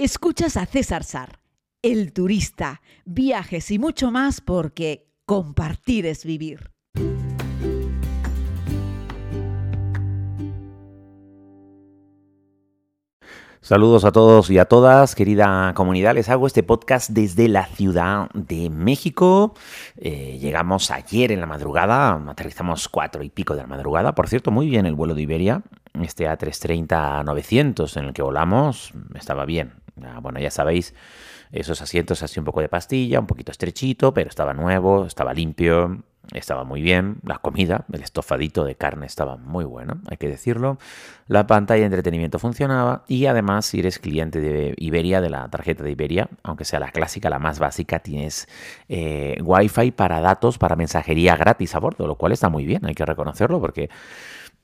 Escuchas a César Sar, el turista, viajes y mucho más porque compartir es vivir. Saludos a todos y a todas, querida comunidad. Les hago este podcast desde la Ciudad de México. Eh, llegamos ayer en la madrugada, aterrizamos cuatro y pico de la madrugada. Por cierto, muy bien el vuelo de Iberia, este A330-900 en el que volamos, estaba bien. Bueno, ya sabéis, esos asientos así un poco de pastilla, un poquito estrechito, pero estaba nuevo, estaba limpio, estaba muy bien. La comida, el estofadito de carne estaba muy bueno, hay que decirlo. La pantalla de entretenimiento funcionaba y además si eres cliente de Iberia, de la tarjeta de Iberia, aunque sea la clásica, la más básica, tienes eh, Wi-Fi para datos, para mensajería gratis a bordo, lo cual está muy bien, hay que reconocerlo porque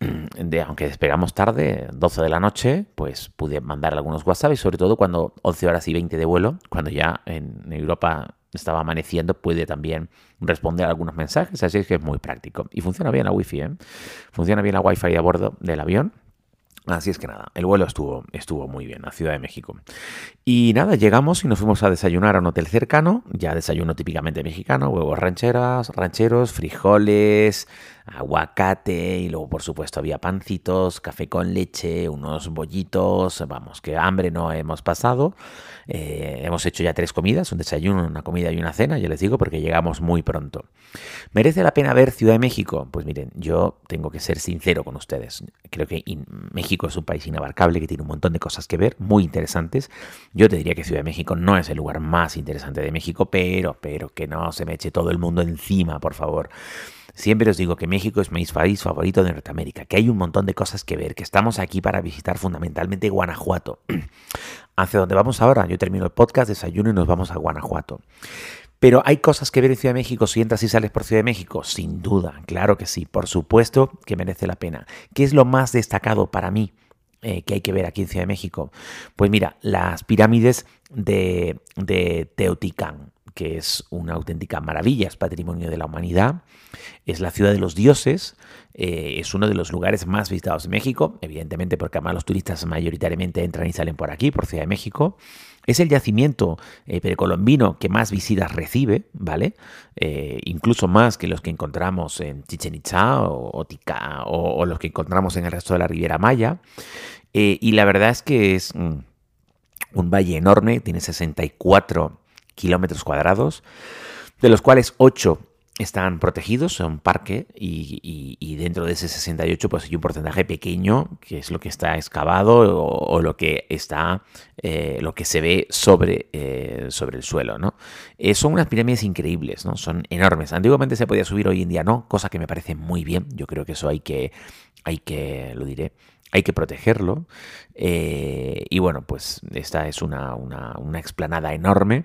aunque despegamos tarde, 12 de la noche, pues pude mandar algunos WhatsApp y sobre todo cuando 11 horas y 20 de vuelo, cuando ya en Europa estaba amaneciendo, puede también responder algunos mensajes, así es que es muy práctico. Y funciona bien la Wi-Fi, ¿eh? Funciona bien la Wi-Fi a bordo del avión. Así es que nada, el vuelo estuvo, estuvo muy bien a Ciudad de México. Y nada, llegamos y nos fuimos a desayunar a un hotel cercano, ya desayuno típicamente mexicano, huevos rancheras, rancheros, frijoles, aguacate y luego por supuesto había pancitos, café con leche, unos bollitos, vamos, que hambre no hemos pasado. Eh, hemos hecho ya tres comidas, un desayuno, una comida y una cena, ya les digo, porque llegamos muy pronto. ¿Merece la pena ver Ciudad de México? Pues miren, yo tengo que ser sincero con ustedes. Creo que México es un país inabarcable que tiene un montón de cosas que ver, muy interesantes. Yo te diría que Ciudad de México no es el lugar más interesante de México, pero, pero que no se me eche todo el mundo encima, por favor. Siempre os digo que México es mi país favorito de Norteamérica, que hay un montón de cosas que ver, que estamos aquí para visitar fundamentalmente Guanajuato. Hacia donde vamos ahora, yo termino el podcast, desayuno y nos vamos a Guanajuato. Pero hay cosas que ver en Ciudad de México si entras y sales por Ciudad de México, sin duda, claro que sí, por supuesto que merece la pena. ¿Qué es lo más destacado para mí? Eh, que hay que ver aquí en Ciudad de México? Pues mira, las pirámides de, de que es una auténtica maravilla, es patrimonio de la humanidad, es la ciudad de los dioses, eh, es uno de los lugares más visitados de México, evidentemente porque además los turistas mayoritariamente entran y salen por aquí, por Ciudad de México. Es el yacimiento eh, precolombino que más visitas recibe, ¿vale? Eh, incluso más que los que encontramos en Chichen Itza o, o, los que encontramos en el resto de la Riviera Maya. y la verdad es que es un valle enorme, tiene 64 kilómetros cuadrados, de los cuales 8 están protegidos, son parque, y, dentro de ese 68 pues hay un porcentaje pequeño, que es lo que está excavado o, lo que está, eh, lo que se ve sobre, eh, sobre el suelo, ¿no? Eh, son unas pirámides increíbles, ¿no? Son enormes. Antiguamente se podía subir, hoy en día no, cosa que me parece muy bien. Yo creo que eso hay que, hay que, lo diré, hay que protegerlo. y bueno, pues esta es una, una explanada enorme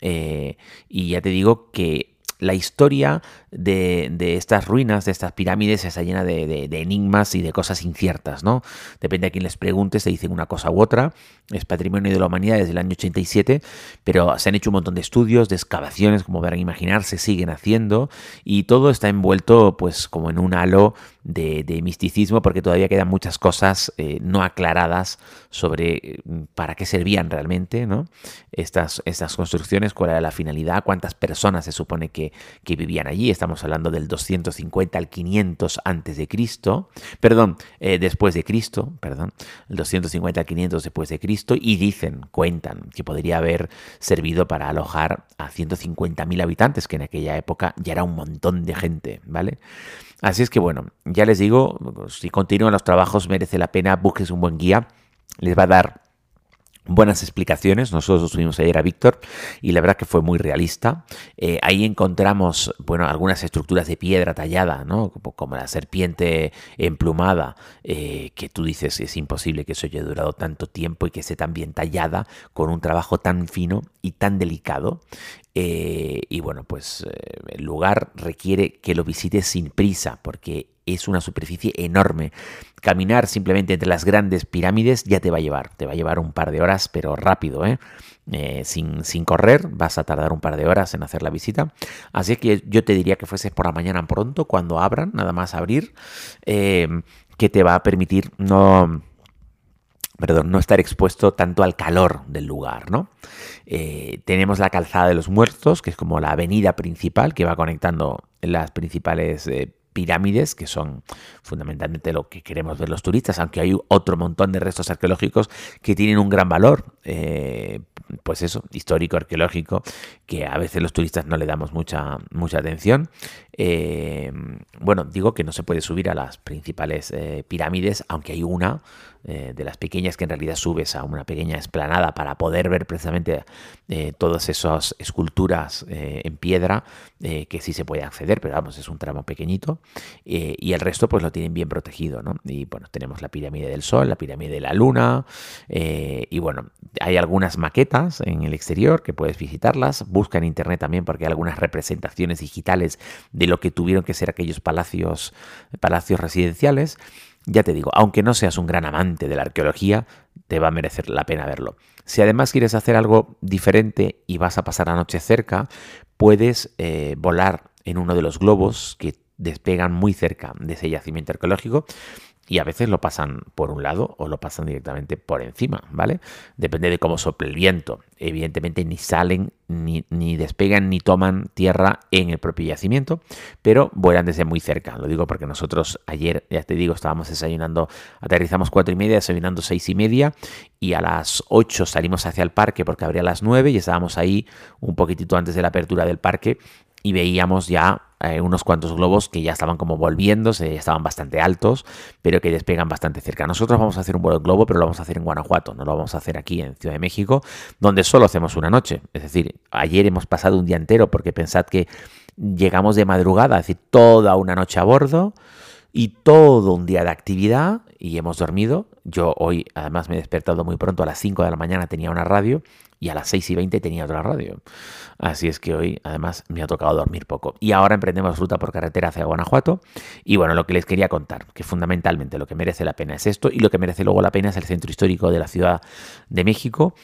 eh, y ya te digo que la historia de, estas ruinas, de estas pirámides, está llena de, enigmas y de cosas inciertas, ¿no? Depende a quién les pregunte, se dicen una cosa u otra. Es patrimonio de la humanidad desde el año 87, pero se han hecho un montón de estudios, de excavaciones, como verán imaginar, se siguen haciendo y todo está envuelto, pues, como en un halo de, misticismo, porque todavía quedan muchas cosas eh, no aclaradas sobre mm, para qué servían realmente ¿no? estas, estas construcciones, cuál era la finalidad, cuántas personas se supone que, vivían allí. Estamos hablando del 250 al 500 antes de Cristo, perdón, eh, después de Cristo, perdón, el 250 al 500 después de Cristo, y dicen, cuentan, que podría haber servido para alojar a 150.000 habitantes, que en aquella época ya era un montón de gente, ¿vale? Así es que bueno, ya les digo, si continúan los trabajos merece la pena, busques un buen guía, les va a dar buenas explicaciones. Nosotros subimos ayer a Víctor y la verdad que fue muy realista. Eh, ahí encontramos, bueno, algunas estructuras de piedra tallada, ¿no? Como, la serpiente emplumada, eh, que tú dices es imposible que eso haya durado tanto tiempo y que esté tan bien tallada con un trabajo tan fino y tan delicado. Eh, y bueno, pues el lugar requiere que lo visites sin prisa porque es una superficie enorme. Caminar simplemente entre las grandes pirámides ya te va a llevar, te va a llevar un par de horas, pero rápido, ¿eh? eh sin, sin, correr, vas a tardar un par de horas en hacer la visita. Así que yo te diría que fueses por la mañana pronto, cuando abran, nada más abrir, eh, que te va a permitir no perdón, no estar expuesto tanto al calor del lugar, ¿no? Eh, tenemos la calzada de los muertos, que es como la avenida principal que va conectando las principales eh, pirámides, que son fundamentalmente lo que queremos ver los turistas, aunque hay otro montón de restos arqueológicos que tienen un gran valor, eh, pues eso, histórico, arqueológico, que a veces los turistas no le damos mucha, mucha atención. Eh, bueno, digo que no se puede subir a las principales eh, pirámides, aunque hay una de las pequeñas que en realidad subes a una pequeña esplanada para poder ver precisamente todas esas esculturas en piedra, que sí se puede acceder, pero vamos, es un tramo pequeñito. y el resto pues lo tienen bien protegido, ¿no? Y bueno, tenemos la pirámide del Sol, la pirámide de la Luna, y bueno, hay algunas maquetas en el exterior que puedes visitarlas. Busca en internet también porque hay algunas representaciones digitales de lo que tuvieron que ser aquellos palacios, palacios residenciales. Ya te digo, aunque no seas un gran amante de la arqueología, te va a merecer la pena verlo. Si además quieres hacer algo diferente y vas a pasar la noche cerca, puedes eh, volar en uno de los globos que despegan muy cerca de ese yacimiento arqueológico y a veces lo pasan por un lado o lo pasan directamente por encima, ¿vale? Depende de cómo sople el viento. Evidentemente ni salen, ni, ni, despegan, ni toman tierra en el propio yacimiento, pero vuelan desde muy cerca. Lo digo porque nosotros ayer, ya te digo, estábamos desayunando, aterrizamos cuatro y media, desayunando seis y media, y a las ocho salimos hacia el parque porque abría las nueve y estábamos ahí un poquitito antes de la apertura del parque y veíamos ya eh, unos cuantos globos que ya estaban como volviéndose, estaban bastante altos, pero que despegan bastante cerca. Nosotros vamos a hacer un vuelo de globo, pero lo vamos a hacer en Guanajuato, no lo vamos a hacer aquí en Ciudad de México, donde solo hacemos una noche. Es decir, ayer hemos pasado un día entero porque pensad que llegamos de madrugada, es decir, toda una noche a bordo y todo un día de actividad y hemos dormido. Yo hoy además me he despertado muy pronto, a las 5 de la mañana tenía una radio y a las 6 y 20 tenía otra radio. Así es que hoy además me ha tocado dormir poco. Y ahora emprendemos ruta por carretera hacia Guanajuato. Y bueno, lo que les quería contar, que fundamentalmente lo que merece la pena es esto y lo que merece luego la pena es el centro histórico de la Ciudad de México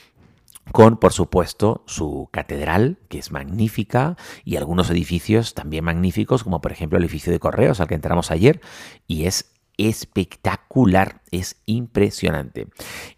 con, por supuesto, su catedral, que es magnífica, y algunos edificios también magníficos, como por ejemplo el edificio de correos al que entramos ayer, y es espectacular, es impresionante.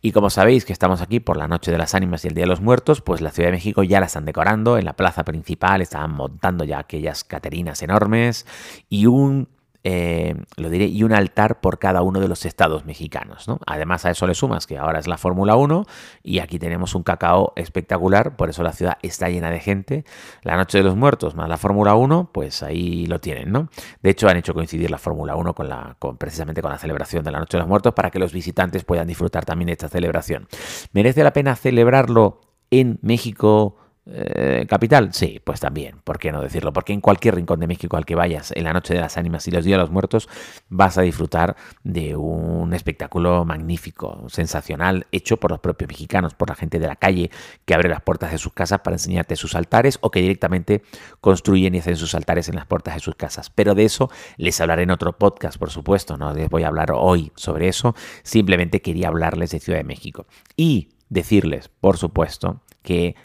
Y como sabéis que estamos aquí por la Noche de las Ánimas y el Día de los Muertos, pues la Ciudad de México ya la están decorando, en la plaza principal estaban montando ya aquellas caterinas enormes y un eh, lo diré, y un altar por cada uno de los estados mexicanos. ¿no? Además a eso le sumas que ahora es la Fórmula 1 y aquí tenemos un cacao espectacular, por eso la ciudad está llena de gente. La Noche de los Muertos más la Fórmula 1, pues ahí lo tienen. ¿no? De hecho han hecho coincidir la Fórmula 1 con la, con, precisamente con la celebración de la Noche de los Muertos para que los visitantes puedan disfrutar también de esta celebración. ¿Merece la pena celebrarlo en México? Eh, ¿Capital? Sí, pues también, ¿por qué no decirlo? Porque en cualquier rincón de México al que vayas en la noche de las ánimas y los días de los muertos vas a disfrutar de un espectáculo magnífico, sensacional, hecho por los propios mexicanos, por la gente de la calle que abre las puertas de sus casas para enseñarte sus altares o que directamente construyen y hacen sus altares en las puertas de sus casas. Pero de eso les hablaré en otro podcast, por supuesto, no les voy a hablar hoy sobre eso, simplemente quería hablarles de Ciudad de México y decirles, por supuesto, que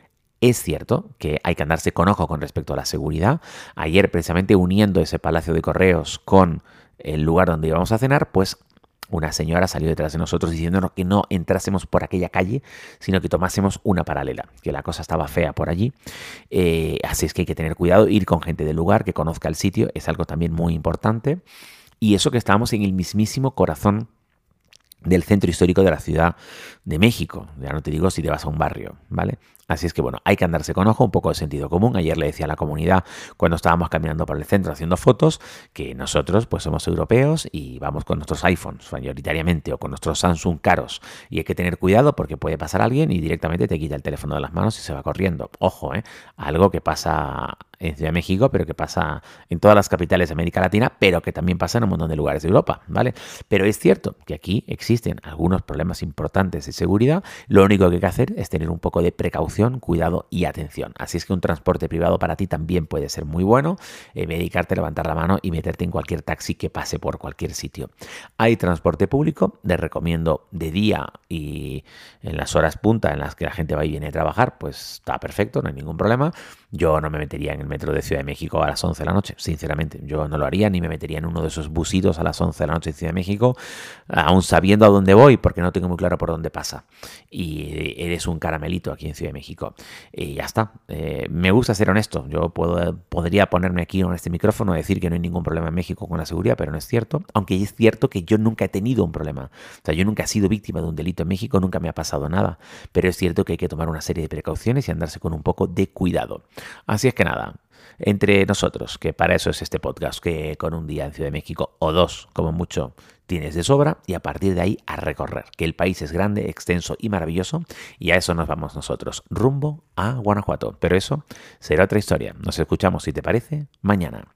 es cierto que hay que andarse con ojo con respecto a la seguridad. Ayer, precisamente uniendo ese palacio de correos con el lugar donde íbamos a cenar, pues una señora salió detrás de nosotros diciéndonos que no entrásemos por aquella calle, sino que tomásemos una paralela, que la cosa estaba fea por allí. Eh, así es que hay que tener cuidado, ir con gente del lugar que conozca el sitio es algo también muy importante. Y eso que estábamos en el mismísimo corazón del centro histórico de la Ciudad de México. Ya no te digo si te vas a un barrio, ¿vale? Así es que bueno, hay que andarse con ojo, un poco de sentido común. Ayer le decía a la comunidad cuando estábamos caminando por el centro haciendo fotos que nosotros pues somos europeos y vamos con nuestros iPhones mayoritariamente o con nuestros Samsung caros y hay que tener cuidado porque puede pasar alguien y directamente te quita el teléfono de las manos y se va corriendo. Ojo, ¿eh? algo que pasa en Ciudad de México, pero que pasa en todas las capitales de América Latina, pero que también pasa en un montón de lugares de Europa, ¿vale? Pero es cierto que aquí existen algunos problemas importantes de seguridad. Lo único que hay que hacer es tener un poco de precaución cuidado y atención. Así es que un transporte privado para ti también puede ser muy bueno. Eh, dedicarte, levantar la mano y meterte en cualquier taxi que pase por cualquier sitio. Hay transporte público, les recomiendo de día y en las horas punta en las que la gente va y viene a trabajar, pues está perfecto, no hay ningún problema. Yo no me metería en el metro de Ciudad de México a las 11 de la noche, sinceramente. Yo no lo haría ni me metería en uno de esos busitos a las 11 de la noche en Ciudad de México, aún sabiendo a dónde voy, porque no tengo muy claro por dónde pasa. Y eres un caramelito aquí en Ciudad de México. Y ya está. Eh, me gusta ser honesto. Yo puedo, podría ponerme aquí en este micrófono y decir que no hay ningún problema en México con la seguridad, pero no es cierto. Aunque es cierto que yo nunca he tenido un problema. O sea, yo nunca he sido víctima de un delito en México, nunca me ha pasado nada. Pero es cierto que hay que tomar una serie de precauciones y andarse con un poco de cuidado. Así es que nada, entre nosotros, que para eso es este podcast, que con un día en Ciudad de México o dos, como mucho, tienes de sobra y a partir de ahí a recorrer, que el país es grande, extenso y maravilloso y a eso nos vamos nosotros, rumbo a Guanajuato. Pero eso será otra historia. Nos escuchamos, si te parece, mañana.